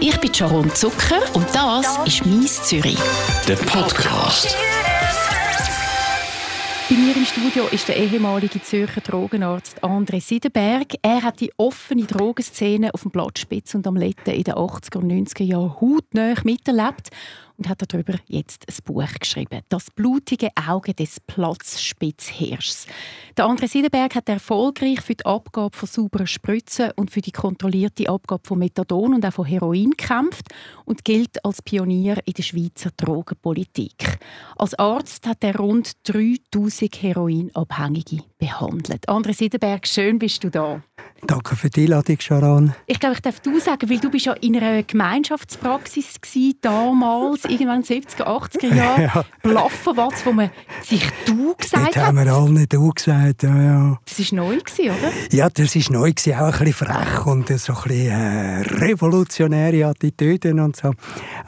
Ich bin Sharon Zucker und das ist «Mies Zürich». Der Podcast. Bei mir im Studio ist der ehemalige Zürcher Drogenarzt André Siedenberg. Er hat die offene Drogenszene auf dem Platzspitz und am Letten in den 80er und 90er Jahren hautnah miterlebt und hat darüber jetzt ein Buch geschrieben. Das blutige Auge des Platzspitzhirschs. Der André Siedenberg hat erfolgreich für die Abgabe von sauberen Spritzen und für die kontrollierte Abgabe von Methadon und auch von Heroin gekämpft und gilt als Pionier in der Schweizer Drogenpolitik. Als Arzt hat er rund 3000 Heroinabhängige behandelt. André Siedenberg, schön bist du da. Danke für die Einladung, Sharon. Ich glaube, ich darf du sagen, weil du bist ja in einer Gemeinschaftspraxis gewesen, damals, irgendwann in den 70er, 80er Jahren. Ja. Blaffenwatz, wo man sich «du» gesagt Dort hat. haben wir alle «du» gesagt, ja, ja. Das war neu, gewesen, oder? Ja, das war neu, gewesen, auch ein bisschen frech und so ein bisschen äh, revolutionäre Attitüden und so.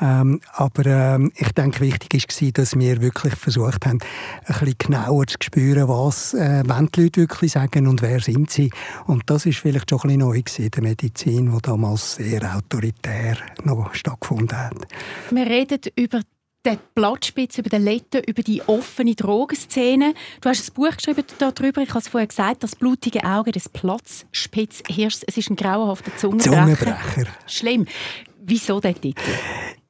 Ähm, aber ähm, ich denke, wichtig war, dass wir wirklich versucht haben, ein bisschen genauer zu spüren, was äh, die Leute wirklich sagen und wer sind sie. Und das ist vielleicht schon ein bisschen neu in der Medizin, die damals sehr autoritär noch stattgefunden hat. Wir reden über den Platzspitz, über den Letten, über die offene Drogenszene. Du hast ein Buch geschrieben darüber, ich habe es vorher gesagt, «Das blutige Auge des Platzspitzhirschs». Es ist ein grauenhafter Zungenbrecher. Zungenbrecher. Schlimm. Wieso der Titel?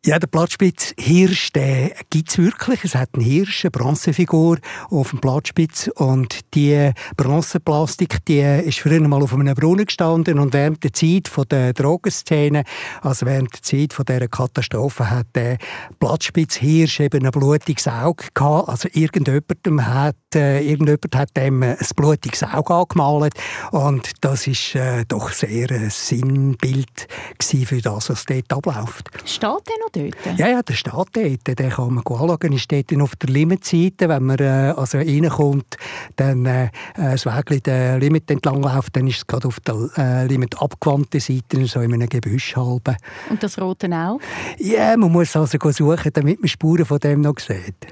Ja, der Platzspitz Hirsch, den gibt's wirklich. Es hat einen Hirsch, eine Bronzefigur auf dem Platzspitz und die Bronzeplastik, die ist früher mal auf einem Brunnen gestanden und während der Zeit der Drogenszene, also während der Zeit dieser Katastrophe, hat der Platzspitz Hirsch eben ein blutiges Auge gehabt. Also irgendjemand hat, äh, irgendjemand hat dem ein blutiges Auge angemalt und das ist äh, doch sehr ein Sinnbild für das, was dort abläuft. Steht noch dort? Ja, ja, der steht dort. Den kann man anschauen. Ist dort auf der Limitseite. Wenn man äh, also reinkommt, dann äh, das Weg den Limit entlang läuft, dann ist es gerade auf der äh, Limit abgewandten Seite, so in einem Gebüsch halben. Und das Rote auch? Ja, man muss also suchen, damit man Spuren von dem noch sieht.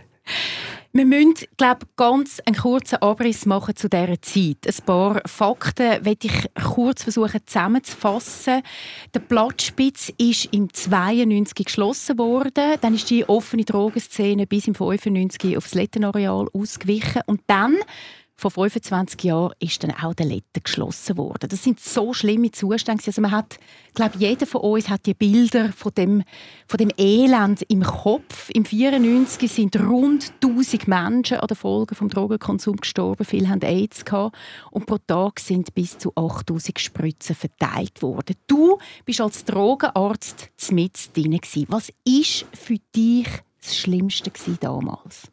Wir müssen, glaube ganz einen kurzen Abriss machen zu dieser Zeit. Ein paar Fakten werde ich kurz versuchen zusammenzufassen. Der Platzspitz ist im 92 geschlossen worden. Dann ist die offene Drogenszene bis im 95 aufs Lettenareal ausgewichen. Und dann vor 25 Jahren ist dann auch der Letten geschlossen worden. Das sind so schlimme Zustände. Also man hat, glaube jeder von uns hat die Bilder von dem, von dem Elend im Kopf. Im 94 sind rund 1000 Menschen an den Folgen vom Drogenkonsum gestorben. Viele haben AIDS gehabt. und pro Tag sind bis zu 8000 Spritzen verteilt worden. Du bist als Drogenarzt mit drin. Was ist für dich das Schlimmste damals?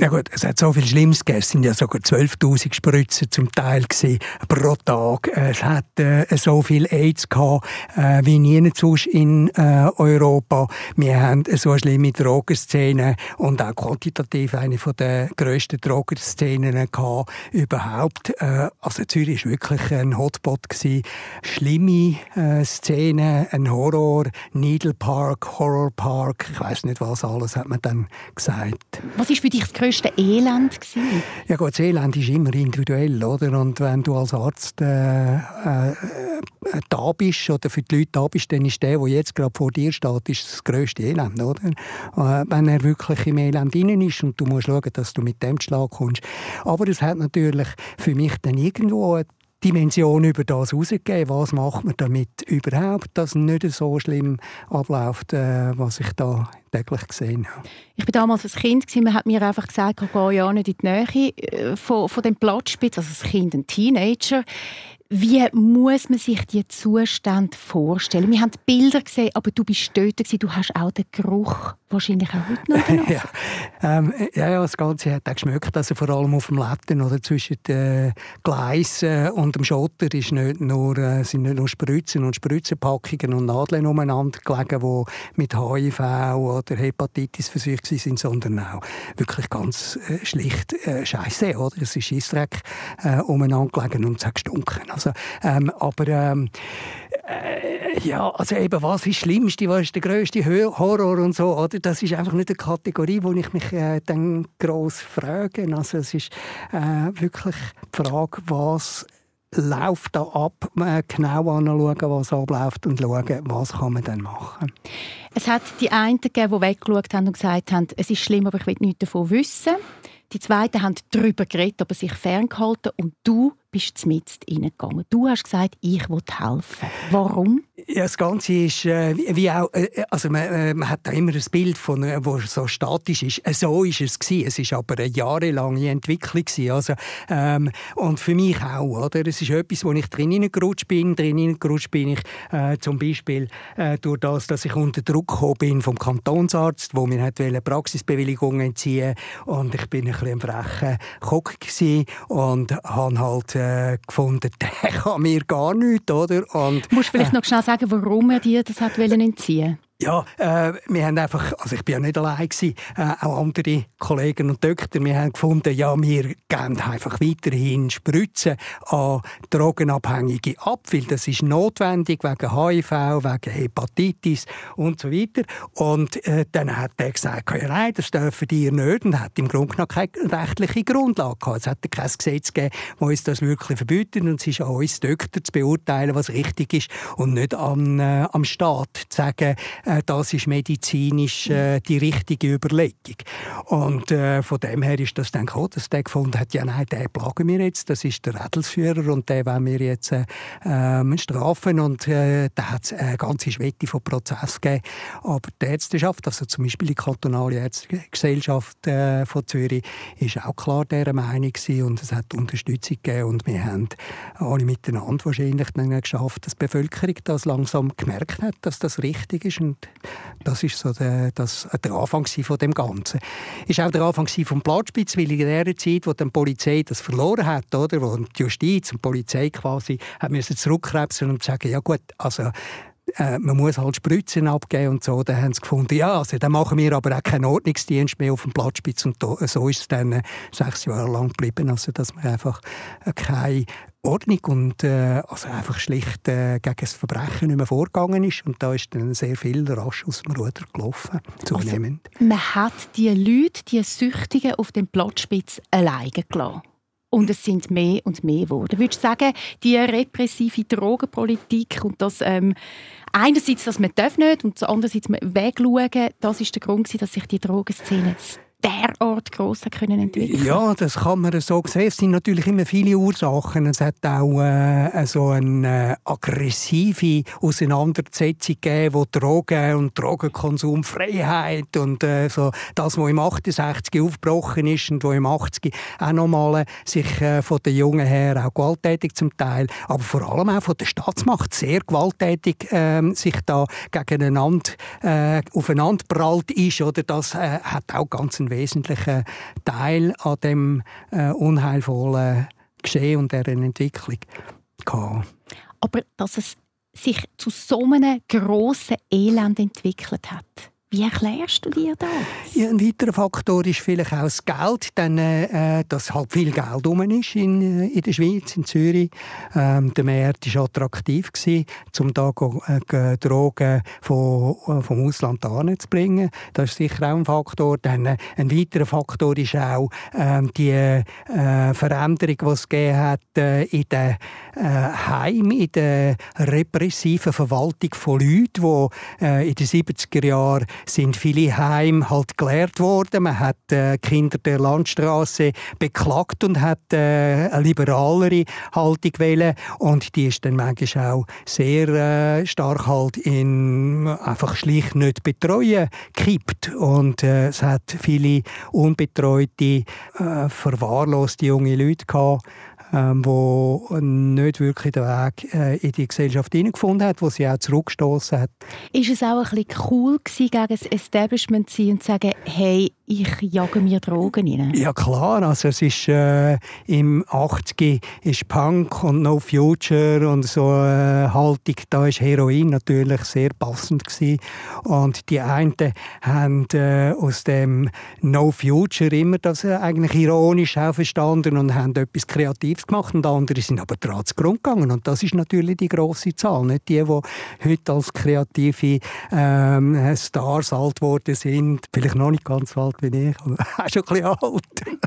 Ja gut, es hat so viel Schlimmes gegeben. Es sind ja sogar 12'000 Spritzen zum Teil gewesen, pro Tag. Es hat äh, so viel AIDS gehabt, äh, wie nie sonst in äh, Europa. Wir haben so eine schlimme Drogenszene und auch quantitativ eine von der grössten Drogenszenen gehabt überhaupt. Äh, also Zürich war wirklich ein Hotspot gewesen. Schlimme äh, Szenen, ein Horror, Needle Park, Horror Park, ich weiß nicht was alles hat man dann gesagt. Was ist für dich das grösste Elend? Gewesen? Ja gut, das Elend ist immer individuell, oder? Und wenn du als Arzt äh, äh, da bist oder für die Leute da bist, dann ist der, der jetzt gerade vor dir steht, ist das grösste Elend, oder? Äh, wenn er wirklich im Elend innen ist und du musst schauen, dass du mit dem Schlag kommst. Aber es hat natürlich für mich dann irgendwo Dimension über das herausgegeben. Was macht man damit überhaupt, dass es nicht so schlimm abläuft, äh, was ich da täglich gesehen habe? Ich war damals ein Kind, man hat mir einfach gesagt, ich gehe ja nicht in die Nähe äh, von, von dem Platzspitz, also als Kind, ein Teenager. Wie muss man sich die Zustände vorstellen? Wir haben Bilder gesehen, aber du bist dort, gewesen. du hast auch den Geruch wahrscheinlich auch heute noch ja, ähm, ja, ja, das Ganze hat auch geschmeckt, also vor allem auf dem Letten oder zwischen den Gleisen und dem Schotter ist nicht nur, äh, sind nicht nur Spritzen und Spritzenpackungen und Nadeln umeinander gelegen, die mit HIV oder Hepatitis versucht sind, sondern auch wirklich ganz äh, schlicht äh, Scheiße, oder? Es ist Scheissdreck äh, umeinander gelegen und es hat gestunken. Also, ähm, aber ähm, äh, ja, also eben, was ist das Schlimmste, was ist der grösste Horror und so, oder? Das ist einfach nicht eine Kategorie, wo ich mich äh, dann gross frage. Also es ist äh, wirklich die Frage, was läuft da ab, genau anschauen, was abläuft und schauen, was kann man dann machen. Es hat die einen gegeben, die weggeschaut haben und gesagt haben, es ist schlimm, aber ich will nichts davon wissen. Die Zweiten haben darüber geredet, aber sich ferngehalten. Und du bist mit reingegangen. Du hast gesagt, ich will helfen. Warum? Ja, das Ganze ist äh, wie auch, äh, also man, äh, man, hat da immer ein Bild von, äh, wo so statisch ist. Äh, so ist es gewesen. Es ist aber eine jahrelange Entwicklung gewesen. Also ähm, und für mich auch, oder? Es ist etwas, wo ich drin gerutscht bin. Drin gerutscht bin ich äh, zum Beispiel äh, durch das, dass ich unter Druck gekommen bin vom Kantonsarzt, wo mir hat Praxisbewilligung entziehen und ich bin ein bisschen ein frecher Kock und habe halt äh, gefunden, der kann mir gar nichts, oder? Und, Musst du vielleicht äh, noch schnell sagen, warum er dir das hat entziehen wollte? Ja, äh, wir haben einfach, also ich bin ja nicht allein gewesen, äh, auch andere Kollegen und Doktor, wir haben gefunden, ja, wir geben einfach weiterhin Spritzen an Drogenabhängige ab, weil das ist notwendig wegen HIV, wegen Hepatitis und so weiter. Und äh, dann hat er gesagt, ja, nein, das dürfen die nicht und hat im Grunde genommen keine rechtliche Grundlage gehabt. Es hat kein Gesetz gegeben, das uns das wirklich verbietet und es ist an uns Doktor zu beurteilen, was richtig ist und nicht am, äh, am Staat zu sagen, das ist medizinisch äh, die richtige Überlegung. Und äh, von dem her ist das dann gekommen, dass der gefunden hat, ja nein, den plagen wir jetzt, das ist der Rädelsführer und den wollen wir jetzt äh, ähm, strafen und äh, da hat es eine ganze Schwette von Prozessen gegeben. Aber die Ärzteschaft, also zum Beispiel die kantonale Ärztegesellschaft äh, von Zürich, ist auch klar dieser Meinung gewesen und es hat Unterstützung gegeben und wir haben alle miteinander wahrscheinlich dann geschafft, dass die Bevölkerung das langsam gemerkt hat, dass das richtig ist und und das ist so der, das, der Anfang von dem Ganzen. Ist auch der Anfang vom Platzspitz, weil in der Zeit, wo die Polizei das verloren hat, oder, wo die Justiz und die Polizei quasi haben müssen zurückkrebsen und sagen, ja gut, also äh, man muss halt Spritzen abgeben und so. Dann haben sie gefunden, ja, also dann machen wir aber auch keinen Ordnungsdienst mehr auf dem Platzspitz und so ist es dann äh, sechs Jahre lang geblieben, also dass man einfach äh, keine Ordnung und äh, also einfach schlicht äh, gegen das Verbrechen nicht mehr vorgegangen ist. Und da ist dann sehr viel rasch aus dem Ruder gelaufen, zunehmend. Also, man hat die Leute, die Süchtigen auf dem Platzspitz alleine gelassen. Und es sind mehr und mehr geworden. Würdest du sagen, die repressive Drogenpolitik und das ähm, einerseits, dass man darf nicht und andererseits wegschauen, das ist der Grund, dass sich die Drogenszene derart gross können entwickeln Ja, das kann man so sehen. Es sind natürlich immer viele Ursachen. Es hat auch äh, so eine äh, aggressive Auseinandersetzung gegeben, wo Drogen und Drogenkonsum, Freiheit und äh, so das, was im 68 aufgebrochen ist und wo im 80 auch nochmal äh, sich äh, von den Jungen her auch gewalttätig zum Teil, aber vor allem auch von der Staatsmacht sehr gewalttätig ähm, sich da gegeneinander äh, aufeinander prallt ist. Oder das äh, hat auch ganz einen wesentlichen Teil an dem äh, unheilvollen Geschehen und deren Entwicklung gehabt. Aber dass es sich zu so einem grossen Elend entwickelt hat, wie erklärst du dir das? Ja, ein weiterer Faktor ist vielleicht auch das Geld, denn, äh, dass halt viel Geld rum ist in, äh, in der Schweiz, in Zürich. Ähm, der Markt war attraktiv, um da äh, Drogen von, äh, vom Ausland zu bringen. Das ist sicher auch ein Faktor. Dann, äh, ein weiterer Faktor ist auch äh, die äh, Veränderung, die es gegeben hat äh, in den äh, Heimen, in der repressiven Verwaltung von Leuten, die in den 70er Jahren sind viele Heime halt geleert worden. Man hat äh, Kinder der Landstraße beklagt und hat äh, eine liberalere Haltung wählen und die ist dann manchmal auch sehr äh, stark halt in einfach schlicht nicht betreuen gekippt und äh, es hat viele unbetreute, äh, verwahrloste junge Leute gehabt, ähm, wo nicht wirklich den Weg äh, in die Gesellschaft hineingefunden hat, wo sie auch zurückgestoßen hat. Ist es auch ein bisschen cool gewesen, gegen das Establishment zu sein und zu sagen, hey, ich jage mir Drogen rein? Ja klar, also es ist äh, im 80 ist Punk und No Future und so äh, Haltung, da ist Heroin natürlich sehr passend gewesen. und die einen haben äh, aus dem No Future immer das äh, eigentlich ironisch auch verstanden und haben etwas Kreatives gemacht und andere sind aber dran zu Grund gegangen und das ist natürlich die große Zahl, nicht die, die heute als kreative ähm, Stars alt geworden sind, vielleicht noch nicht ganz alt alt wie ich, aber auch schon ein bisschen alt.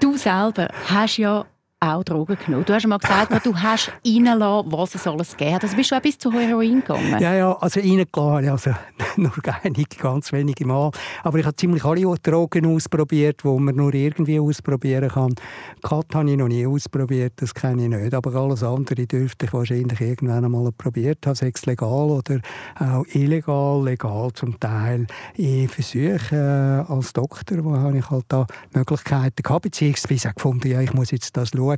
du selber hast ja auch Drogen genommen. Du hast mal gesagt, du hast reingelassen, was es alles gegeben hat. Also bist du auch bis zu Heroin gegangen? Ja, ja, also reingelassen, also nur einige, ganz wenige Mal. Aber ich habe ziemlich alle Drogen ausprobiert, die man nur irgendwie ausprobieren kann. Kat habe ich noch nie ausprobiert, das kenne ich nicht. Aber alles andere dürfte ich wahrscheinlich irgendwann einmal probiert haben, sechs legal oder auch illegal, legal zum Teil. Ich versuche äh, als Doktor, wo habe ich halt da Möglichkeiten gehabt, beziehungsweise auch gefunden, ja, ich muss jetzt das schauen.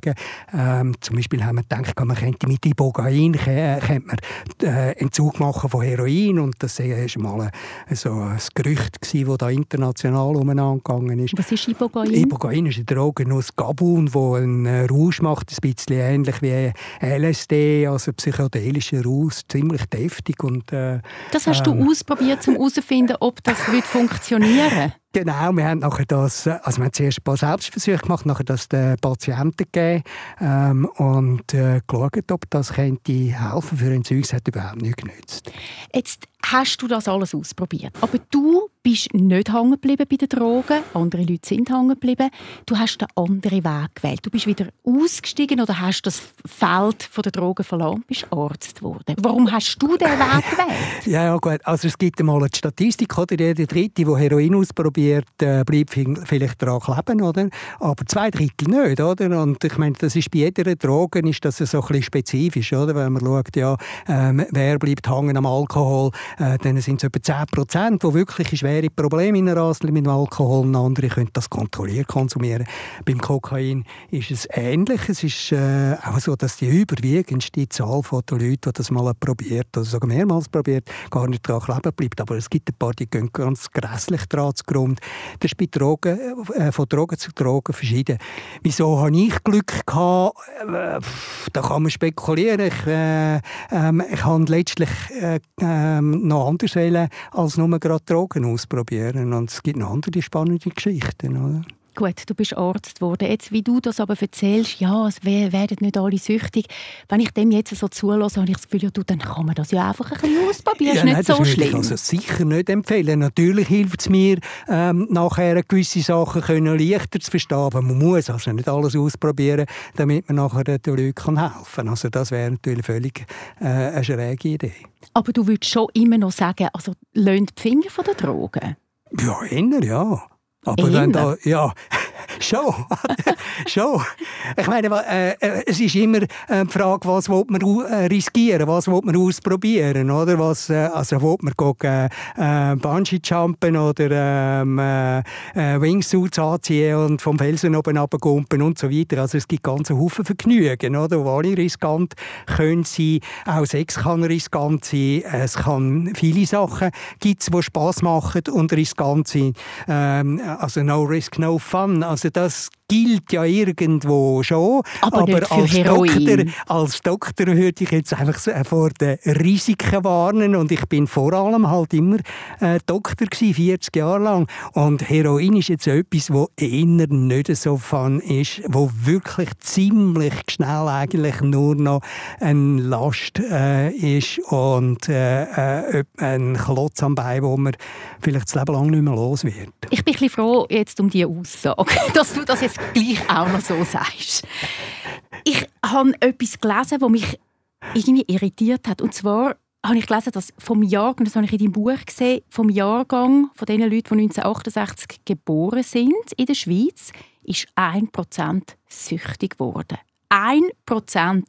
Ähm, zum Beispiel haben wir gedacht, man könnte mit Ibogain äh, könnte man, äh, Entzug machen von Heroin und das war mal ein, so ein Gerücht, das da international umeinander gegangen ist. Was ist Ibogain? Ibogain ist eine Droge aus Gabun, die einen äh, Rausch macht, ein bisschen ähnlich wie LSD, also psychedelischer Rausch, ziemlich deftig. Und, äh, das hast ähm, du ausprobiert, um herauszufinden, ob das funktionieren würde? Genau, wir haben nachher das, also wir haben zuerst ein paar Selbstversuche gemacht, nachher das den Patienten gegeben ähm, und äh, geschaut, ob das könnte helfen für Entzüge. Es hat überhaupt nicht genützt. Jetzt hast du das alles ausprobiert, aber du bist nicht hängen geblieben bei den Drogen, andere Leute sind hängen geblieben. Du hast einen anderen Weg gewählt. Du bist wieder ausgestiegen oder hast das Feld der Drogen verloren, bist Arzt geworden. Warum hast du diesen Weg gewählt? ja, ja, gut. Also es gibt einmal eine Statistik, oder? Jeder Dritte, der Heroin ausprobiert, äh, bleibt vielleicht daran kleben, oder? Aber zwei Drittel nicht, oder? Und ich meine, das ist bei jeder Droge ist das so ein bisschen spezifisch, oder? Wenn man schaut, ja, ähm, wer bleibt hängen am Alkohol, äh, dann sind es etwa 10 Prozent, die wirklich schwer schwere Probleme in Rasel mit dem Alkohol und andere können das kontrolliert konsumieren. Beim Kokain ist es ähnlich. Es ist äh, auch so, dass die überwiegendste Zahl der Leute, die das mal probiert oder sogar mehrmals probiert, gar nicht daran kleben bleibt. Aber es gibt ein paar, die gehen ganz grässlich daran zugrunde. Das ist bei Drogen, äh, von Drogen zu Drogen verschieden. Wieso habe ich Glück gehabt? Äh, da kann man spekulieren. Ich, äh, ähm, ich habe letztlich äh, ähm, noch anders wählen, als nur gerade Drogen aus ausprobieren. Und es gibt noch andere spannende Geschichten. Oder? Gut, du bist Arzt geworden. Jetzt, wie du das aber erzählst, ja, es werden nicht alle süchtig. Wenn ich dem jetzt so zulasse, habe ich das Gefühl, ja, du, dann kann man das ja einfach ein bisschen ausprobieren. Ja, ist nicht nein, so das schlimm. Ich also sicher nicht empfehlen. Natürlich hilft es mir, ähm, nachher gewisse Sachen können leichter zu verstehen. Aber man muss also nicht alles ausprobieren, damit man nachher den Leuten helfen kann. Also das wäre natürlich völlig äh, eine schräge Idee. Aber du würdest schon immer noch sagen, also lönt die Finger von den Drogen? Ja, immer, ja. Aber wenn da, ja, schon, schon. Ich meine, äh, äh, es ist immer äh, die Frage, was will man äh, riskieren, was will man ausprobieren, oder? Was, äh, also will man gehen, äh, Bungee-Jumpen oder ähm, äh, äh, Wingsuits anziehen und vom Felsen oben runtergumpen und so weiter. Also es gibt ganz Haufen Vergnügen, oder? Wo alle riskant können sein. Auch Sex kann riskant sein. Es kann viele Sachen gibt's, die Spass machen und riskant sind. Ähm, also no risk, no fun. Also das gilt ja irgendwo schon. Aber, aber als, Doktor, als Doktor würde ich jetzt einfach äh, vor den Risiken warnen. Und ich bin vor allem halt immer äh, Doktor gewesen, 40 Jahre lang. Und Heroin ist jetzt etwas, wo eher nicht so fun ist, wo wirklich ziemlich schnell eigentlich nur noch eine Last äh, ist und äh, äh ein Klotz am Bein, wo man vielleicht das Leben lang nicht mehr los wird. Ich bin ein bisschen froh jetzt um diese Aussage, dass du das jetzt gleich auch noch so sagst. Ich habe etwas gelesen, das mich irgendwie irritiert hat. Und zwar habe ich gelesen, dass vom Jahrgang, das habe ich in deinem Buch gesehen, vom Jahrgang von den Leuten, die 1968 geboren sind in der Schweiz, ist 1% süchtig geworden. 1%.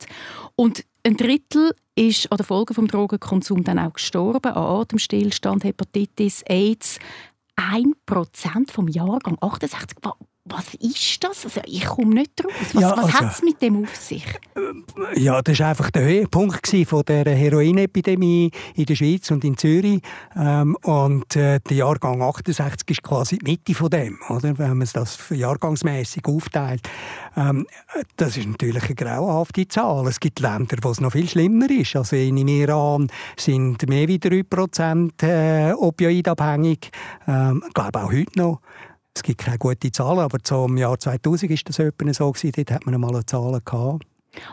Und ein Drittel ist an der Folge vom Drogenkonsum dann auch gestorben, an Atemstillstand, Hepatitis, AIDS. 1% vom Jahrgang 68 was ist das? Also ich komme nicht draus. Was, ja, was also, hat es mit dem auf sich? Äh, ja, das war einfach der Höhepunkt von der Heroinepidemie in der Schweiz und in Zürich. Ähm, und äh, der Jahrgang 68 ist quasi die Mitte von dem, oder? wenn man das jahrgangsmässig aufteilt. Ähm, das ist natürlich eine grauenhafte Zahl. Es gibt Länder, wo es noch viel schlimmer ist. Also in Iran sind mehr wie 3% äh, opioidabhängig. Ähm, ich glaube auch heute noch. Es gibt keine guten Zahlen, aber zum Jahr 2000 war das etwa so. Gewesen. Dort hat man einmal Zahlen gehabt.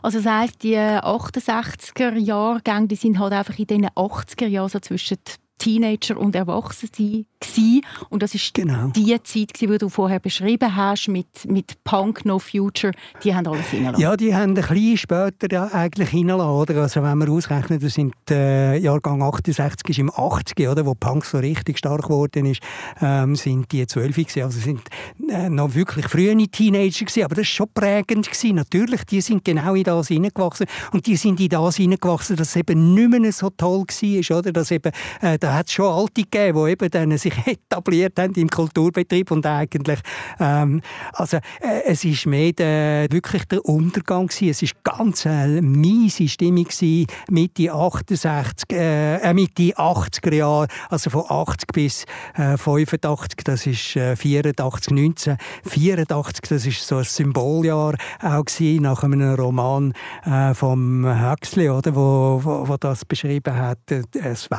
Also das heisst, die 68er Jahrgänge, die sind halt einfach in den 80er Jahren so zwischen Teenager und Erwachsene gewesen. und das ist genau. die Zeit, die du vorher beschrieben hast mit, mit Punk No Future. Die haben alles hineingelassen. Ja, die haben ein bisschen später ja, eigentlich hineingelassen. Also wenn man ausrechnet, wir sind äh, Jahrgang 68 ist im 80 oder, wo Punk so richtig stark geworden ist, ähm, sind die 12 gewesen. Also sind äh, noch wirklich frühe Teenager gewesen. Aber das war schon prägend gewesen. Natürlich, die sind genau in das hineingewachsen und die sind in das hineingewachsen, dass es eben nicht mehr so toll war, oder? Dass eben, äh, da hat es schon Alte gegeben, die eben dann sich etabliert haben im Kulturbetrieb und eigentlich, ähm, also äh, es ist mehr der, wirklich der Untergang gewesen. Es ist ganz eine miese Stimmung gewesen, Mitte 68, äh, äh Mitte 80er Jahre, also von 80 bis äh, 85, das ist äh, 84, 19, 84, das ist so ein Symboljahr auch gewesen, nach einem Roman äh, vom Huxley, oder, wo, wo, wo das beschrieben hat, äh, das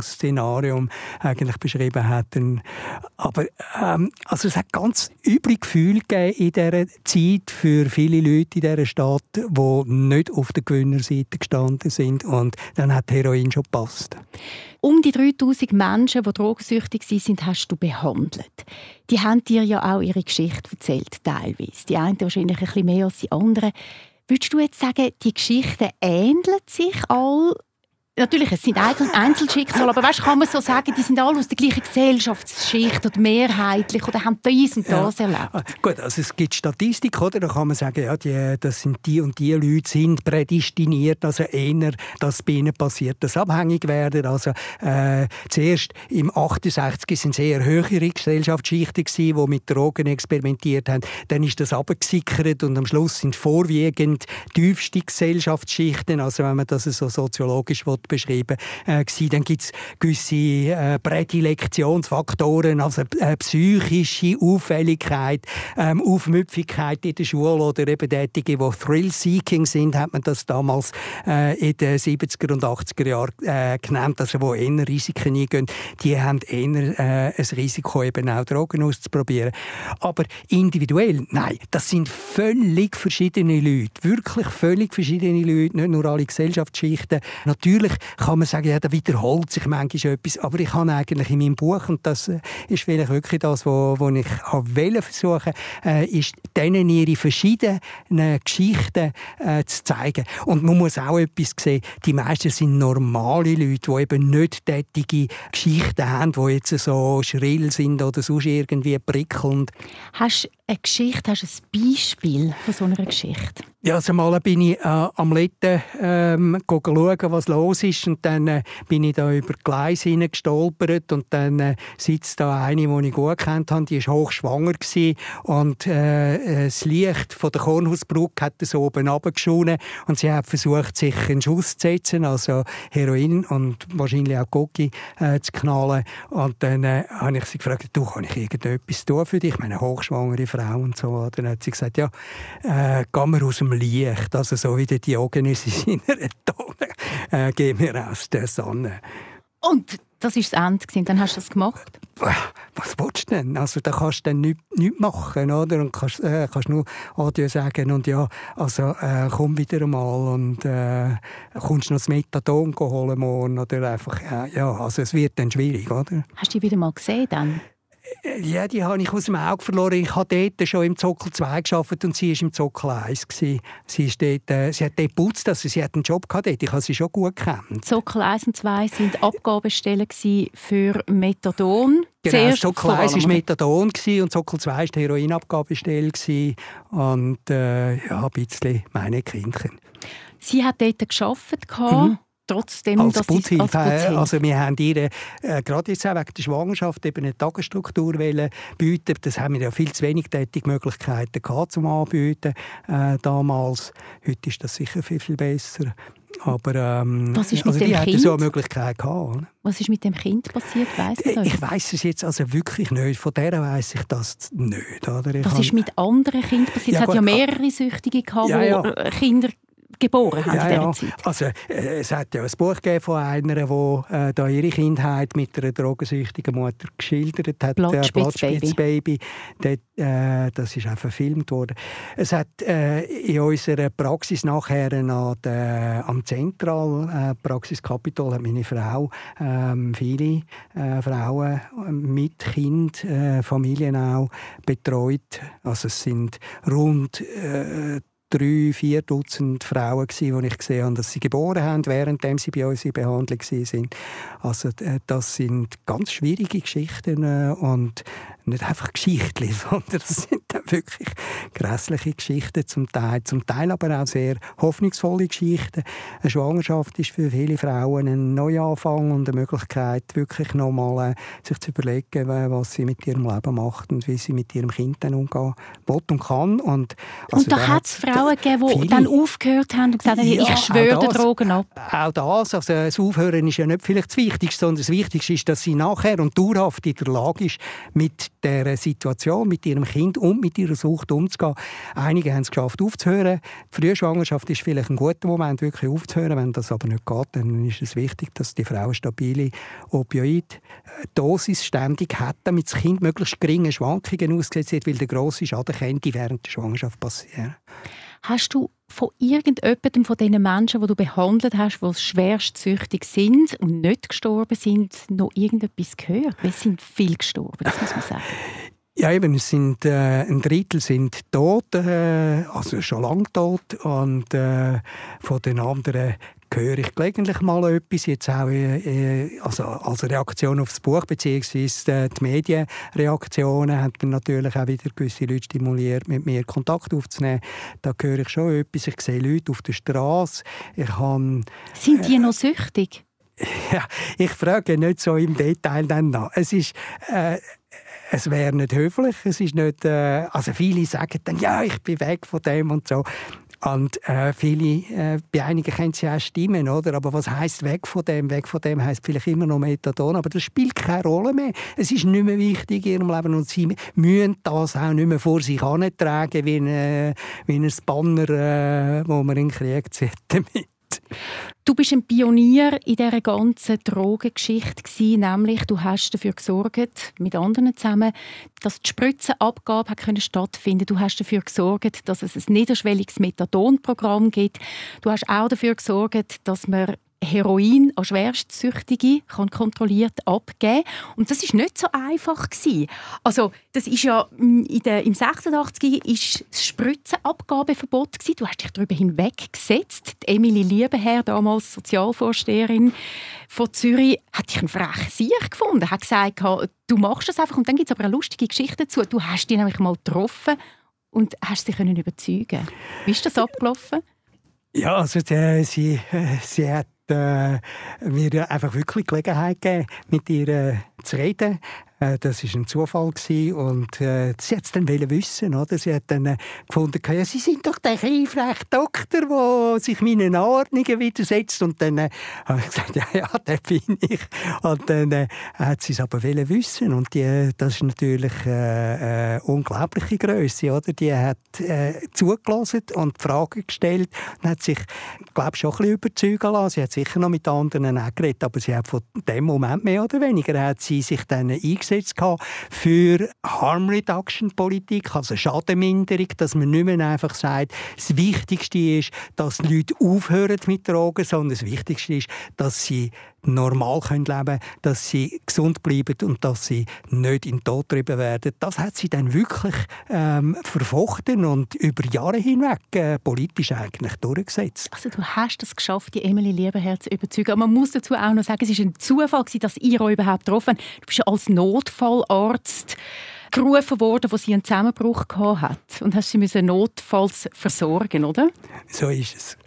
Weltuntergangsszenario eigentlich beschrieben hat. Aber ähm, also es hat ganz üble Gefühle gegeben in dieser Zeit für viele Leute in dieser Stadt, die nicht auf der Gewinnerseite gestanden sind und dann hat Heroin schon gepasst. Um die 3000 Menschen, die drogensüchtig sind, hast du behandelt. Die haben dir ja auch ihre Geschichte erzählt, teilweise. Die einen wahrscheinlich ein bisschen mehr als die anderen. Würdest du jetzt sagen, die Geschichten ähneln sich all natürlich, es sind Einzelschicksale, aber weißt, kann man so sagen, die sind alle aus der gleichen Gesellschaftsschicht oder mehrheitlich oder haben dies und das ja. erlebt? Ah, gut, also es gibt Statistik, oder? Da kann man sagen, ja, die, das sind die und die Leute sind prädestiniert, also eher, dass bei ihnen passiert, dass abhängig werden. Also äh, zuerst im 68 sind sehr höhere Gesellschaftsschichten gewesen, die mit Drogen experimentiert haben. Dann ist das abgesickert und am Schluss sind vorwiegend tiefste Gesellschaftsschichten, also wenn man das so soziologisch beschrieben äh, Dann gibt es gewisse äh, Prädilektionsfaktoren, also äh, psychische Auffälligkeit, ähm, Aufmüpfigkeit in der Schule oder eben Tätige, die Thrill-Seeking sind, hat man das damals äh, in den 70er und 80er Jahren äh, genannt, also wo eher Risiken eingehen. Die haben eher äh, ein Risiko, eben auch Drogen auszuprobieren. Aber individuell, nein, das sind völlig verschiedene Leute, wirklich völlig verschiedene Leute, nicht nur alle Gesellschaftsschichten. Natürlich kann man sagen, ja, da wiederholt sich manchmal etwas, aber ich habe eigentlich in meinem Buch, und das äh, ist vielleicht wirklich das, was ich wollte versuchen, äh, ist denen ihre verschiedenen Geschichten äh, zu zeigen. Und man muss auch etwas sehen, die meisten sind normale Leute, die eben nicht tätige Geschichten haben, die jetzt so schrill sind oder sonst irgendwie prickelnd. Hast eine Geschichte, hast du ein Beispiel von so einer Geschichte? Ja, also mal bin ich äh, am Letten ähm, schauen, was los ist und dann äh, bin ich da über Gleis gestolpert und dann äh, sitzt da eine, die ich gut kennt habe, die war hochschwanger gewesen und äh, das Licht von der Kornhausbrücke hat so oben runtergeschonen und sie hat versucht, sich einen Schuss zu setzen, also Heroin und wahrscheinlich auch Coki äh, zu knallen und dann äh, habe ich sie gefragt, du, kann ich irgendetwas tun für dich? Ich meine, hochschwangere Frau Frau und so. Dann hat sie gesagt, ja, äh, gehen wir aus dem Licht, also so wie der Diogenes in seiner Tonne, äh, gehen wir aus der Sonne. Und das war das Ende, dann hast du das gemacht? Was willst du denn? Also, da kannst du dann nichts, nichts machen, oder? Und kannst, äh, kannst nur Adieu sagen und ja, also, äh, komm wieder einmal und äh, kommst noch das Methadon holen morgen oder einfach, äh, ja, also es wird dann schwierig, oder? Hast du die wieder mal gesehen dann? Ja, die habe ich aus dem Auge verloren. Ich habe dort schon im Zockel 2 gearbeitet und sie war im Zockel 1. Sie, ist dort, äh, sie hat dort geputzt, also sie hat einen Job gehabt dort. Ich habe sie schon gut gekannt. Zockel 1 und 2 waren Abgabestellen für Methadon. Genau, Zuerst Zockel 1 war Methadon und Zockel 2 war die Heroinabgabestelle. Und äh, ja, ein bisschen meine Kindchen. Sie hat dort gearbeitet. Mhm trotzdem, als dass Putzhilfe. Als Putzhilfe. Also wir haben ihr äh, gerade jetzt auch wegen der Schwangerschaft eben eine Tagesstruktur bieten. Das haben wir ja viel zu wenig Tätigmöglichkeiten gehabt zum Anbieten äh, damals. Heute ist das sicher viel, viel besser. Aber ähm, Was ist mit also die kind? so eine Möglichkeit gehabt. Was ist mit dem Kind passiert? Weiss ich ich weiß es jetzt also wirklich nicht. Von der weiß ich das nicht. Oder? Was ist mit anderen Kindern passiert? Ja, es hat ja mehrere Süchtige gehabt, ja, ja. Kinder geboren haben ja, in dieser ja. Zeit. Also, äh, es hat ja ein Buch von einer, die äh, da ihre Kindheit mit einer drogensüchtigen Mutter geschildert hat. Blattspitzbaby. Dort, äh, das ist auch verfilmt worden. Es hat äh, in unserer Praxis nachher an der, am Zentral äh, Praxis Capitol hat meine Frau ähm, viele äh, Frauen mit Kind, äh, Familien auch betreut. Also es sind rund äh, drei, vier Dutzend Frauen gewesen, die ich gesehen habe, dass sie geboren haben, während sie bei uns in Behandlung sind. Also äh, das sind ganz schwierige Geschichten äh, und nicht einfach Geschichten, sondern das sind dann wirklich grässliche Geschichten zum Teil, zum Teil aber auch sehr hoffnungsvolle Geschichten. Eine Schwangerschaft ist für viele Frauen ein Neuanfang und eine Möglichkeit, wirklich nochmal äh, sich zu überlegen, was sie mit ihrem Leben macht und wie sie mit ihrem Kind dann umgehen will und kann. Und, also und da hat es Frauen gegeben, die dann aufgehört haben und gesagt haben, ja, ich schwöre den Drogen ab. Auch das, also das Aufhören ist ja nicht vielleicht das Wichtigste, sondern das Wichtigste ist, dass sie nachher und dauerhaft in der Lage ist, mit der Situation, mit ihrem Kind und mit ihrer Sucht umzugehen. Einige haben es geschafft, aufzuhören. Die Frühschwangerschaft ist vielleicht ein guter Moment, wirklich aufzuhören. Wenn das aber nicht geht, dann ist es wichtig, dass die Frau eine stabile Opioid-Dosis ständig hat, damit das Kind möglichst geringe Schwankungen ausgesetzt wird, weil der grosse Schaden könnte während der Schwangerschaft passieren. Hast du von irgendjemandem von diesen Menschen, die du behandelt hast, die schwerst süchtig sind und nicht gestorben sind, noch irgendetwas gehört? Es sind viele gestorben, das muss man sagen. Ja, eben, es sind, äh, ein Drittel sind tot, äh, also schon lange tot. Und äh, von den anderen höre ich gelegentlich mal etwas, jetzt auch äh, also als Reaktion auf das Buch, beziehungsweise äh, die Medienreaktionen haben dann natürlich auch wieder gewisse Leute stimuliert, mit mir Kontakt aufzunehmen. Da höre ich schon etwas, ich sehe Leute auf der Straße. Ich kann, Sind die äh, noch süchtig? Ja, ich frage nicht so im Detail dann nach. Es ist... Äh, es wäre nicht höflich, es ist nicht, äh, also viele sagen dann, ja, ich bin weg von dem und so. Und äh, viele, äh, bei einigen können sie auch stimmen, oder? Aber was heißt weg von dem? Weg von dem heißt vielleicht immer noch Methadon, aber das spielt keine Rolle mehr. Es ist nicht mehr wichtig in ihrem Leben und sie müssen das auch nicht mehr vor sich antragen wie ein, äh, wie ein Banner, äh, wo man in den Krieg zieht damit. Du bist ein Pionier in dieser ganzen Drogengeschichte nämlich du hast dafür gesorgt, mit anderen zusammen, dass die Spritzenabgabe hat stattfinden Du hast dafür gesorgt, dass es ein niederschwelliges Methadonprogramm gibt. Du hast auch dafür gesorgt, dass man Heroin an Schwerstsüchtige kann kontrolliert abgeben und das ist nicht so einfach gewesen. Also das ist ja in der, im 86 ist das Spritzenabgabeverbot gewesen. Du hast dich darüber hinweggesetzt. Emily Liebenherr, damals Sozialvorsteherin von Zürich, hat dich ein frechen Sieg gefunden. Hat gesagt, du machst das einfach und dann gibt es aber eine lustige Geschichte dazu. Du hast ihn nämlich mal getroffen und hast sie können überzeugen. Wie ist das abgelaufen? Ja, also die, sie, äh, sie hat äh, mir einfach wirklich Gelegenheit gegeben, mit ihr äh, zu reden. Äh, das war ein Zufall gewesen. und äh, sie hat es dann wissen, oder? Sie hat dann äh, gefunden, ja, Sie sind doch der kleine Doktor, der sich meinen Anordnungen widersetzt und dann äh, habe ich gesagt, ja, ja, der bin ich und dann äh, hat sie es aber wissen und die, das ist natürlich äh, äh, unglaubliche Größe, oder? Die hat äh, zugelassen und Fragen gestellt und hat sich, glaube schon ein bisschen überzeugen lassen. Sie hat sicher noch mit anderen auch geredet, aber sie hat von dem Moment mehr oder weniger hat sie sich dann eingesetzt eingesetzt für Harm Reduction Politik, also Schadenminderung, dass man nicht mehr einfach sagt, das Wichtigste ist, dass die Leute aufhören mit Drogen, sondern das Wichtigste ist, dass sie normal leben können, dass sie gesund bleiben und dass sie nicht in den Tod getrieben werden. Das hat sie dann wirklich ähm, verfochten und über Jahre hinweg äh, politisch eigentlich durchgesetzt. Also du hast es geschafft, die Emily Liebenherz zu überzeugen. Aber man muss dazu auch noch sagen, es war ein Zufall, dass ihr euch überhaupt getroffen. Du bist ja als Notfallarzt gerufen worden, wo sie einen Zusammenbruch hat und hast sie notfalls versorgen, oder? So ist es.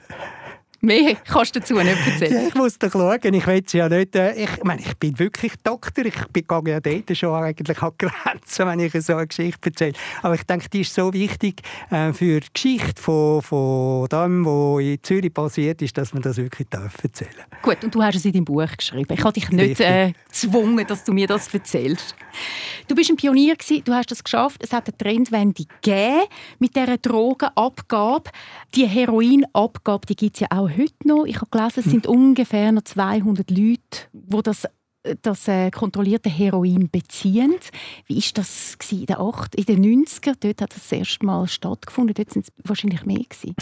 Mehr kannst du dazu nicht erzählen. Ja, ich muss doch schauen. Ich will ja nicht... Äh, ich meine, ich bin wirklich Doktor. Ich bin ja dort schon eigentlich an Grenzen, wenn ich so eine Geschichte erzähle. Aber ich denke, die ist so wichtig äh, für die Geschichte von, von dem, was in Zürich passiert ist, dass man das wirklich darf erzählen Gut, und du hast es in deinem Buch geschrieben. Ich habe dich nicht äh, gezwungen, dass du mir das erzählst. Du bist ein Pionier gewesen, du hast das geschafft. Es hat eine Trendwende gegeben mit dieser Drogenabgabe. Die Heroinabgabe, die gibt es ja auch heute noch. Ich habe gelesen, es sind ungefähr noch 200 Leute, die das das äh, kontrollierte Heroin beziehen. Wie war das in den, 8, in den 90er? Dort hat das, das erste Mal stattgefunden. Dort sind es wahrscheinlich mehr. Gewesen.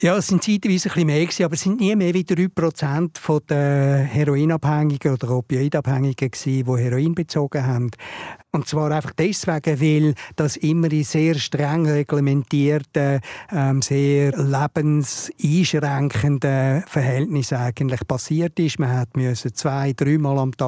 Ja, es sind zeitweise ein mehr, gewesen, aber es sind nie mehr wie 3% der Heroinabhängigen oder Opioidabhängigen, gewesen, die Heroin bezogen haben. Und zwar einfach deswegen, weil das immer in sehr streng reglementierten, ähm, sehr lebenseinschränkenden Verhältnissen eigentlich passiert ist. Man hat müssen zwei, dreimal am Tag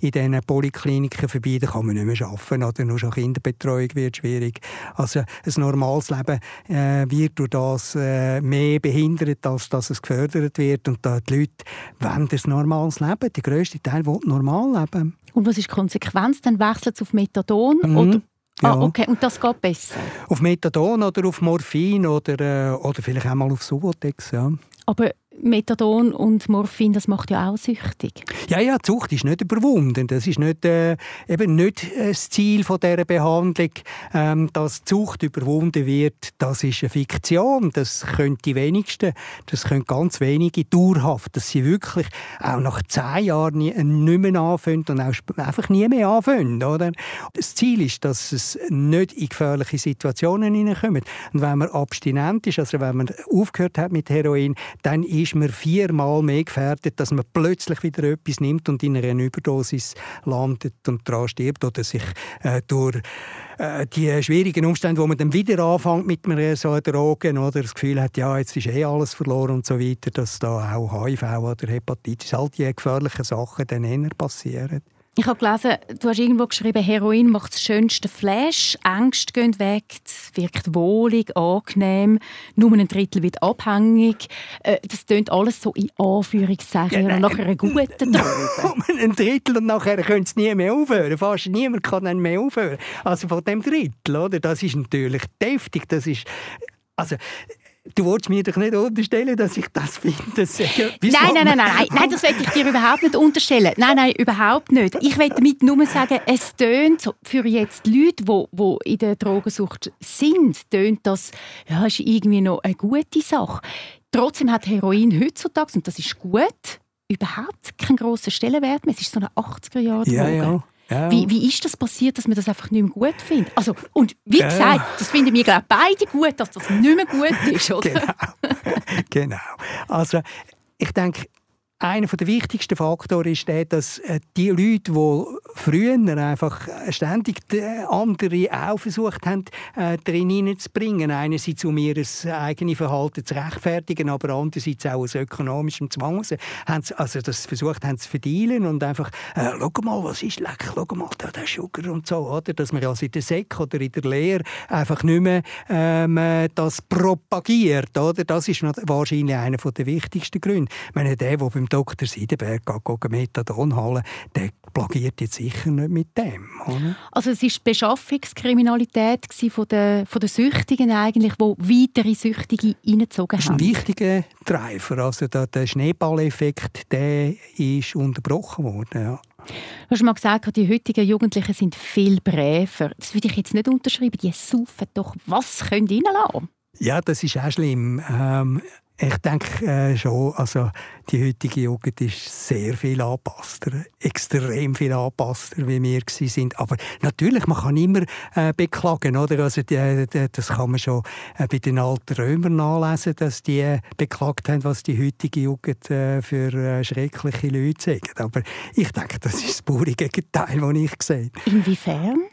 in diesen Polikliniken vorbei. Da kann man nicht mehr arbeiten oder nur schon Kinderbetreuung wird schwierig. Also ein normales Leben äh, wird durch das äh, mehr behindert, als dass es gefördert wird. Und da die Leute wollen ein normales Leben. Der grösste Teil will normal leben. Und was ist die Konsequenz? Dann wechselt es auf Methadon mhm. oder Ah, ja. okay. Und das geht besser? Auf Methadon oder auf Morphin oder, äh, oder vielleicht auch mal auf Subotex, ja. Aber Methadon und Morphin, das macht ja auch süchtig. Ja, ja, die Sucht ist nicht überwunden. Das ist nicht, äh, eben nicht das Ziel von dieser Behandlung, ähm, dass die Sucht überwunden wird. Das ist eine Fiktion. Das können die wenigsten, das können ganz wenige dauerhaft, dass sie wirklich auch nach zehn Jahren nie, nicht mehr anfangen und auch einfach nie mehr anfangen. Oder? Das Ziel ist, dass es nicht in gefährliche Situationen hineinkommt. Und wenn man abstinent ist, also wenn man aufgehört hat mit Heroin, dann ist ist man viermal mehr gefährdet, dass man plötzlich wieder etwas nimmt und in einer Überdosis landet und daran stirbt oder sich äh, durch äh, die schwierigen Umstände, wo man dann wieder anfängt mit einer so Drogen oder das Gefühl hat, ja, jetzt ist eh alles verloren und so weiter, dass da auch HIV oder Hepatitis, all die gefährlichen Sachen dann eher passieren. Ich habe gelesen, du hast irgendwo geschrieben, Heroin macht das schönste Flash, Ängste gehen weg, es wirkt wohlig, angenehm, nur ein Drittel wird abhängig. Äh, das tönt alles so in Anführungszeichen ja, nach einer guten Droge. ein Drittel und nachher können sie nie mehr aufhören. Fast niemand kann dann mehr aufhören. Also von dem Drittel, oder? Das ist natürlich deftig. Das ist also Du wolltest mir doch nicht unterstellen, dass ich das finde. nein, nein, nein, nein, nein, das will ich dir überhaupt nicht unterstellen. Nein, nein, überhaupt nicht. Ich will damit nur sagen, es tönt für jetzt Leute, die, die in der Drogensucht sind, tönt das, ja, ist irgendwie noch eine gute Sache. Trotzdem hat Heroin heutzutage, und das ist gut, überhaupt keinen grossen Stellenwert mehr. Es ist so eine 80er-Jahre-Droge. Ja, ja. Ja. Wie, wie ist das passiert, dass man das einfach nicht mehr gut findet? Also, und wie ja. gesagt, das finden wir glaube beide gut, dass das nicht mehr gut ist, oder? genau. genau. Also, ich denke, einer der wichtigsten Faktoren ist der, dass äh, die Leute, die früher einfach ständig andere auch versucht haben, äh, darin hineinzubringen, einerseits um ihr eigenes Verhalten zu rechtfertigen, aber andererseits auch aus ökonomischem Zwang, haben sie also das versucht haben zu verdienen und einfach, äh, schau mal, was ist lecker, schau mal, da der Sugar und so, oder? Dass man also in der Sek oder in der Lehre einfach nicht mehr ähm, das propagiert, oder? Das ist wahrscheinlich einer der wichtigsten Gründe. Ich meine, der, der beim Dr. Seidenberg geht Methadon holen, der plagiert jetzt sicher nicht mit dem. Oder? Also es war die Beschaffungskriminalität von der, von der Süchtigen eigentlich, wo weitere Süchtige reingezogen haben. Das ist ein wichtiger Treiber. Also der, der Schneeballeffekt der ist unterbrochen worden. Ja. Du hast mal gesagt, die heutigen Jugendlichen sind viel bräver. Das würde ich jetzt nicht unterschreiben. Die saufen doch. Was können die reinlassen? Ja, das ist auch schlimm. Ähm, ich denke äh, schon, also die heutige Jugend ist sehr viel angepasster, extrem viel angepasster, wie wir sind. Aber natürlich, man kann immer äh, beklagen, oder? Also die, die, das kann man schon äh, bei den alten Römern nachlesen, dass die äh, beklagt haben, was die heutige Jugend äh, für äh, schreckliche Leute sagen. Aber ich denke, das ist das pure Gegenteil, das ich sehe. Inwiefern?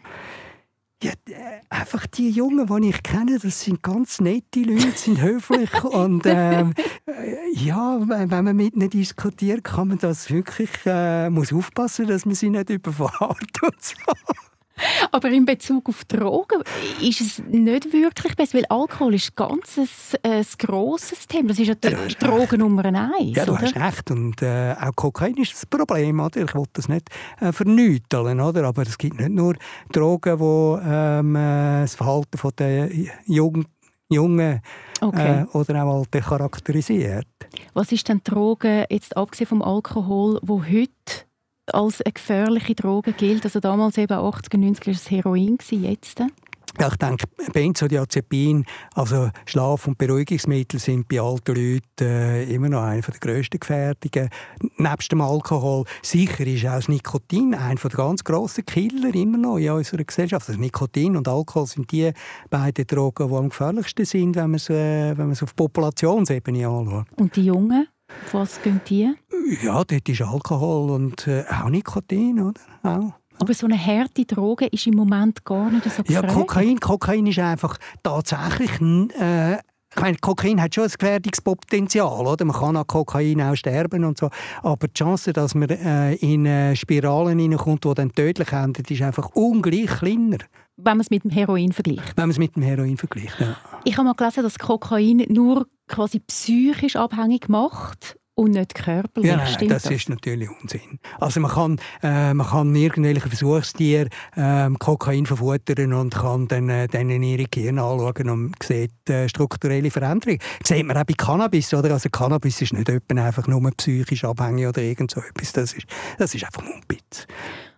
Ja, äh, einfach die Jungen, die ich kenne, das sind ganz nette Leute, sind höflich und ähm, äh, ja, wenn man mit ihnen diskutiert, kann man das wirklich, äh, muss aufpassen, dass man sie nicht überfahrt und so. Aber in Bezug auf Drogen ist es nicht wirklich besser, weil Alkohol ist ganz ein, ein grosses Thema. Das ist ja die ja, Droge Nummer eins. Ja, du oder? hast recht. Und äh, auch Kokain ist das Problem. Oder? Ich will das nicht äh, vernüteln, oder? aber es gibt nicht nur Drogen, die ähm, äh, das Verhalten der Jugend Jungen okay. äh, oder auch Alten charakterisiert. Was ist denn Drogen, jetzt abgesehen vom Alkohol, wo heute als eine gefährliche Droge gilt. Also damals eben 80er, 90er war es Heroin, jetzt? Ja, ich denke, Benzodiazepin, also Schlaf- und Beruhigungsmittel, sind bei alten Leuten äh, immer noch eine der grössten Gefährdungen. Nebst dem Alkohol sicher ist auch das Nikotin einer der ganz grossen Killer immer noch in unserer Gesellschaft. Also Nikotin und Alkohol sind die beiden Drogen, die am gefährlichsten sind, wenn man es, äh, wenn man es auf Populationsebene anschaut. Und die Jungen? Was gehen die? Ja, dort ist Alkohol und äh, auch Nikotin, oder? Auch. Aber so eine harte Droge ist im Moment gar nicht so gefährlich. Ja, Kokain, Kokain ist einfach tatsächlich... Äh, ich meine, Kokain hat schon ein Gefährdungspotenzial, oder? Man kann an Kokain auch sterben und so. Aber die Chance, dass man äh, in äh, Spiralen hineinkommt, die dann tödlich enden, ist einfach ungleich kleiner. Wenn man es mit dem Heroin vergleicht? Wenn man es mit dem Heroin vergleicht, ja. Ich habe mal gelesen, dass Kokain nur quasi psychisch abhängig macht und nicht körperlich. Ja, nein, das, das, ist natürlich Unsinn. Also man kann, äh, man kann irgendwelche Versuchstiere äh, Kokain verfuttern und kann dann äh, denen ihre Gehirn anschauen und sieht äh, strukturelle Veränderungen. Das sieht man auch bei Cannabis, oder? Also Cannabis ist nicht einfach nur psychisch abhängig oder irgend so etwas. Das ist, das ist einfach Mumpitz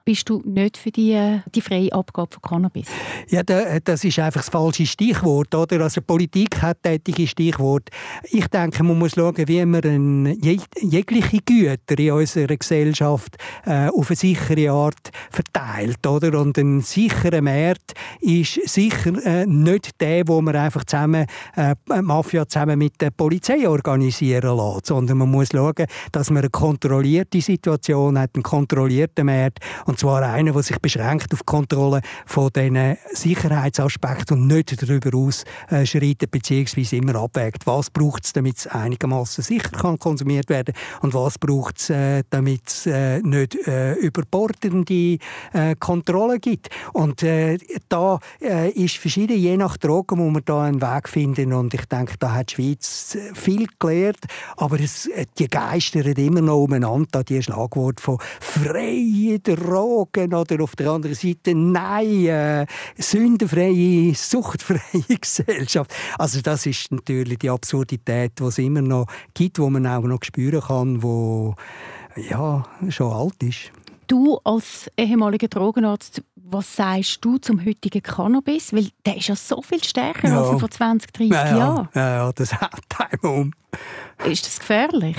bist du nicht für die, die freie Abgabe von Cannabis? Ja, das ist einfach das falsche Stichwort. Oder? Also Politik hat tätige Stichwort. Ich denke, man muss schauen, wie man jegliche Güter in unserer Gesellschaft äh, auf eine sichere Art verteilt. Oder? Und ein sicherer Markt ist sicher äh, nicht der, wo man einfach zusammen äh, Mafia zusammen mit der Polizei organisieren lässt, sondern man muss schauen, dass man eine kontrollierte Situation hat, einen kontrollierten Markt und zwar einer, der sich beschränkt auf die Kontrolle von diesen Sicherheitsaspekten und nicht darüber ausschreitet bzw. immer abwägt, was braucht es, damit es einigermaßen sicher kann konsumiert werden und was braucht es, äh, damit es äh, nicht äh, überbordende äh, Kontrolle gibt. Und äh, da äh, ist verschieden, je nach Drogen muss man da einen Weg finden und ich denke, da hat die Schweiz viel gelernt, aber es, äh, die geistern immer noch umeinander, die Schlagwort von freie Drogen Drogen oder auf der anderen Seite nein, äh, sündenfreie, suchtfreie Gesellschaft. Also das ist natürlich die Absurdität, die es immer noch gibt, wo man auch noch spüren kann, wo ja schon alt ist. Du als ehemaliger Drogenarzt, was sagst du zum heutigen Cannabis? Weil der ist ja so viel stärker ja. als vor 20, 30 ja, Jahren. Ja, ja, das haut einem um. Ist das gefährlich?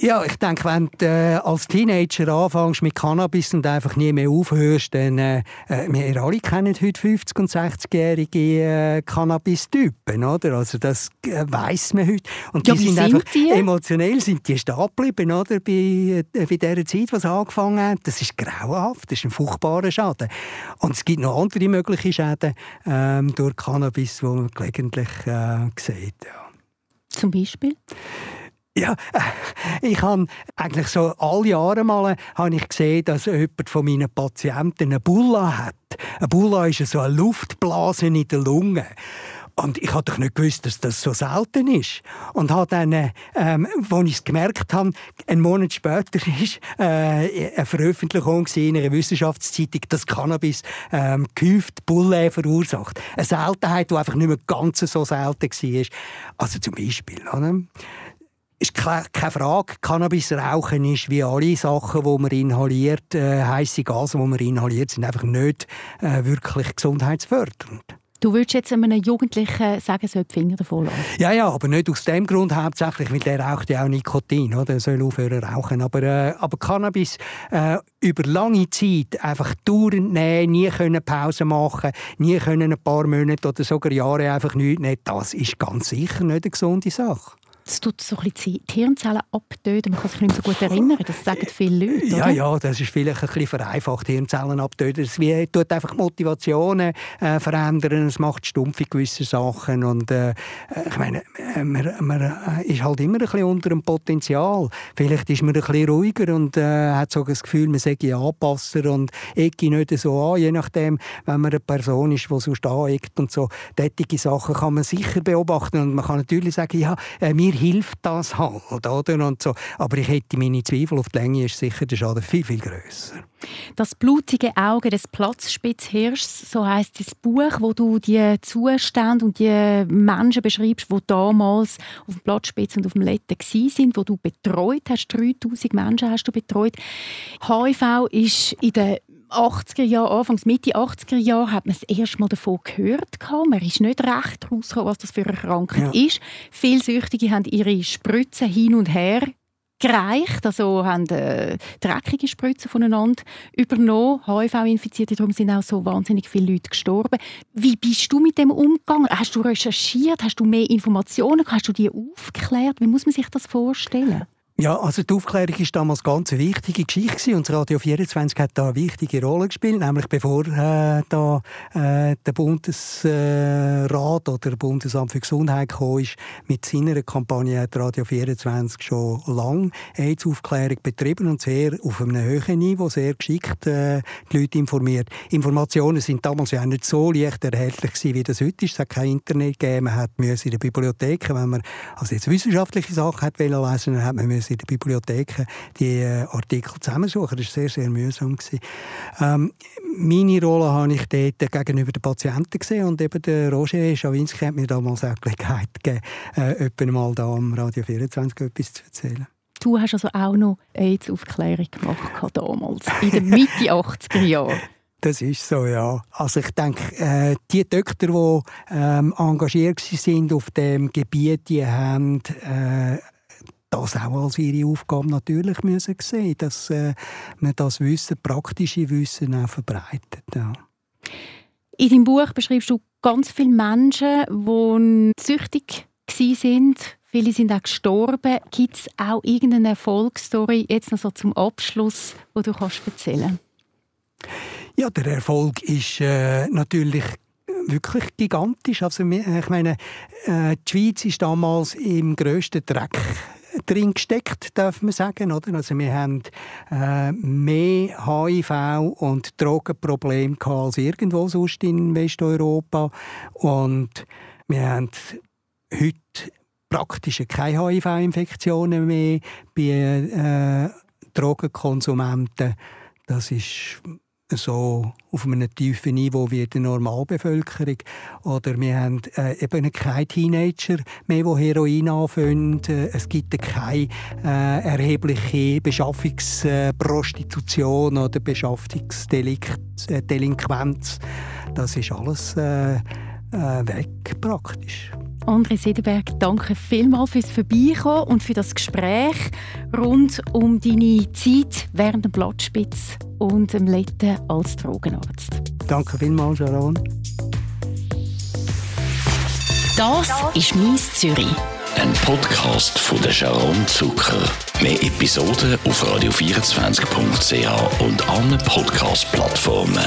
Ja, ich denke, wenn du äh, als Teenager anfängst mit Cannabis und einfach nie mehr aufhörst, dann, äh, äh wir alle kennen heute 50- und 60-jährige äh, Cannabis-Typen, oder? Also das äh, weiss man heute. Und ja, die sind, sind einfach, die? emotionell sind die stehen geblieben, oder? Bei, äh, bei der Zeit, was angefangen hat. Das ist grauenhaft, das ist ein furchtbarer Schaden. Und es gibt noch andere mögliche Schäden ähm, durch Cannabis, die man gelegentlich äh, sieht, ja. Zum Beispiel? Ja, äh, ich habe eigentlich so alle Jahre mal habe ich gesehen, dass jemand von meinen Patienten eine Bulla hat. Eine Bulla ist so eine Luftblase in der Lunge. Und ich hatte doch nicht gewusst, dass das so selten ist. Und habe dann, ähm, als ich es gemerkt habe, einen Monat später ist äh, eine Veröffentlichung in einer Wissenschaftszeitung, dass Cannabis ähm, gehäuft Bulle verursacht. Eine Seltenheit, die einfach nicht mehr ganz so selten war. Also zum Beispiel, oder? Ist keine Frage. Cannabis rauchen ist wie alle Sachen, die man inhaliert, äh, heiße Gase, die man inhaliert, sind einfach nicht äh, wirklich gesundheitsfördernd. Du würdest jetzt einem Jugendlichen sagen, er soll die Finger davon lassen? Ja, ja, aber nicht aus dem Grund hauptsächlich, weil der raucht ja auch Nikotin, oder? Er soll aufhören rauchen. Aber, äh, aber Cannabis äh, über lange Zeit einfach dauernd nehmen, nie können Pause machen, nie können ein paar Monate oder sogar Jahre einfach nichts nehmen, das ist ganz sicher nicht eine gesunde Sache es tut so ein bisschen die Hirnzellen abtöten. Man kann sich nicht so gut erinnern. Das sagen viele Leute. Ja, oder? ja, das ist vielleicht ein bisschen vereinfacht, Hirnzellen abtöten. Es tut einfach Motivationen äh, verändern. Es macht stumpf in gewissen Sachen. Und äh, ich meine, äh, man, man äh, ist halt immer ein bisschen unter dem Potenzial. Vielleicht ist man ein bisschen ruhiger und äh, hat so das Gefühl, man sei Anpasser und ecke nicht so an, je nachdem, wenn man eine Person ist, die sonst aneckt und so. Tätige Sachen kann man sicher beobachten und man kann natürlich sagen, ja, äh, wir hilft das halt, oder? Und so. Aber ich hätte meine Zweifel, auf die Länge ist sicher der Schaden viel, viel grösser. Das blutige Auge des Platzspitzhirschs, so heißt das Buch, wo du die Zustände und die Menschen beschreibst, die damals auf dem Platzspitz und auf dem Letten sind, wo du betreut hast. 3000 Menschen hast du betreut. HIV ist in den 80er Jahre, Anfangs Mitte 80er Jahre, hat man das erste Mal davon gehört. Man ist nicht recht herausgekommen, was das für eine Krankheit ja. ist. Viele Süchtige haben ihre Spritzen hin und her gereicht, also haben äh, dreckige Spritzen voneinander übernommen, HIV-Infizierte, darum sind auch so wahnsinnig viele Leute gestorben. Wie bist du mit dem umgegangen? Hast du recherchiert? Hast du mehr Informationen? Hast du die aufgeklärt? Wie muss man sich das vorstellen? Ja, also die Aufklärung ist damals ganz eine wichtige Geschichte und das Radio 24 hat da eine wichtige Rolle gespielt, nämlich bevor äh, da äh, der Bundesrat oder der Bundesamt für Gesundheit kam, ist mit seiner Kampagne hat Radio 24 schon lange AIDS-Aufklärung betrieben und sehr auf einem höheren Niveau, sehr geschickt äh, die Leute informiert. Informationen sind damals ja auch nicht so leicht erhältlich gewesen, wie das heute ist. Es hat kein Internet gegeben, man hat in der Bibliothek, wenn man also jetzt wissenschaftliche Sachen hat lesen, dann hat man in der Bibliothek die äh, Artikel zusammensuchen. Das war sehr, sehr mühsam. Ähm, meine Rolle habe ich dort gegenüber den Patienten gesehen und eben der Roger Schawinski hat mir damals auch die Gelegenheit gegeben, äh, mal da am Radio 24 etwas zu erzählen. Du hast also auch noch AIDS-Aufklärung gemacht damals, in den Mitte 80er Jahren. Das ist so, ja. Also ich denke, äh, die Doktor, die ähm, engagiert sind auf dem Gebiet, die haben äh, das auch als ihre Aufgabe natürlich müssen sehen, dass äh, man das Wissen, praktische Wissen auch verbreitet. Ja. In deinem Buch beschreibst du ganz viele Menschen, die süchtig sind. Viele sind auch gestorben. Gibt es auch irgendeine Erfolgsstory jetzt noch so zum Abschluss, wo du kannst erzählen? Ja, der Erfolg ist äh, natürlich wirklich gigantisch. Also, ich meine, äh, die Schweiz ist damals im grössten Dreck drin gesteckt, darf man sagen. Oder? Also wir haben äh, mehr HIV- und Drogenprobleme als irgendwo sonst in Westeuropa. Und wir haben heute praktisch keine HIV-Infektionen mehr bei äh, Drogenkonsumenten. Das ist so auf einem tiefen Niveau wie die Normalbevölkerung. Oder wir haben äh, eben keine Teenager mehr, die Heroin anfangen. Äh, es gibt keine äh, erhebliche Beschaffungsprostitution äh, oder Beschaffungsdelinquenz. Das ist alles äh, äh, weg praktisch. André Sederberg, danke vielmals fürs Vorbeikommen und für das Gespräch rund um deine Zeit während dem Blattspitz und dem Letten als Drogenarzt. Danke vielmals, Sharon. Das ist «Mies Zürich». Ein Podcast von der Sharon Zucker. Mehr Episoden auf radio24.ch und allen Podcast-Plattformen.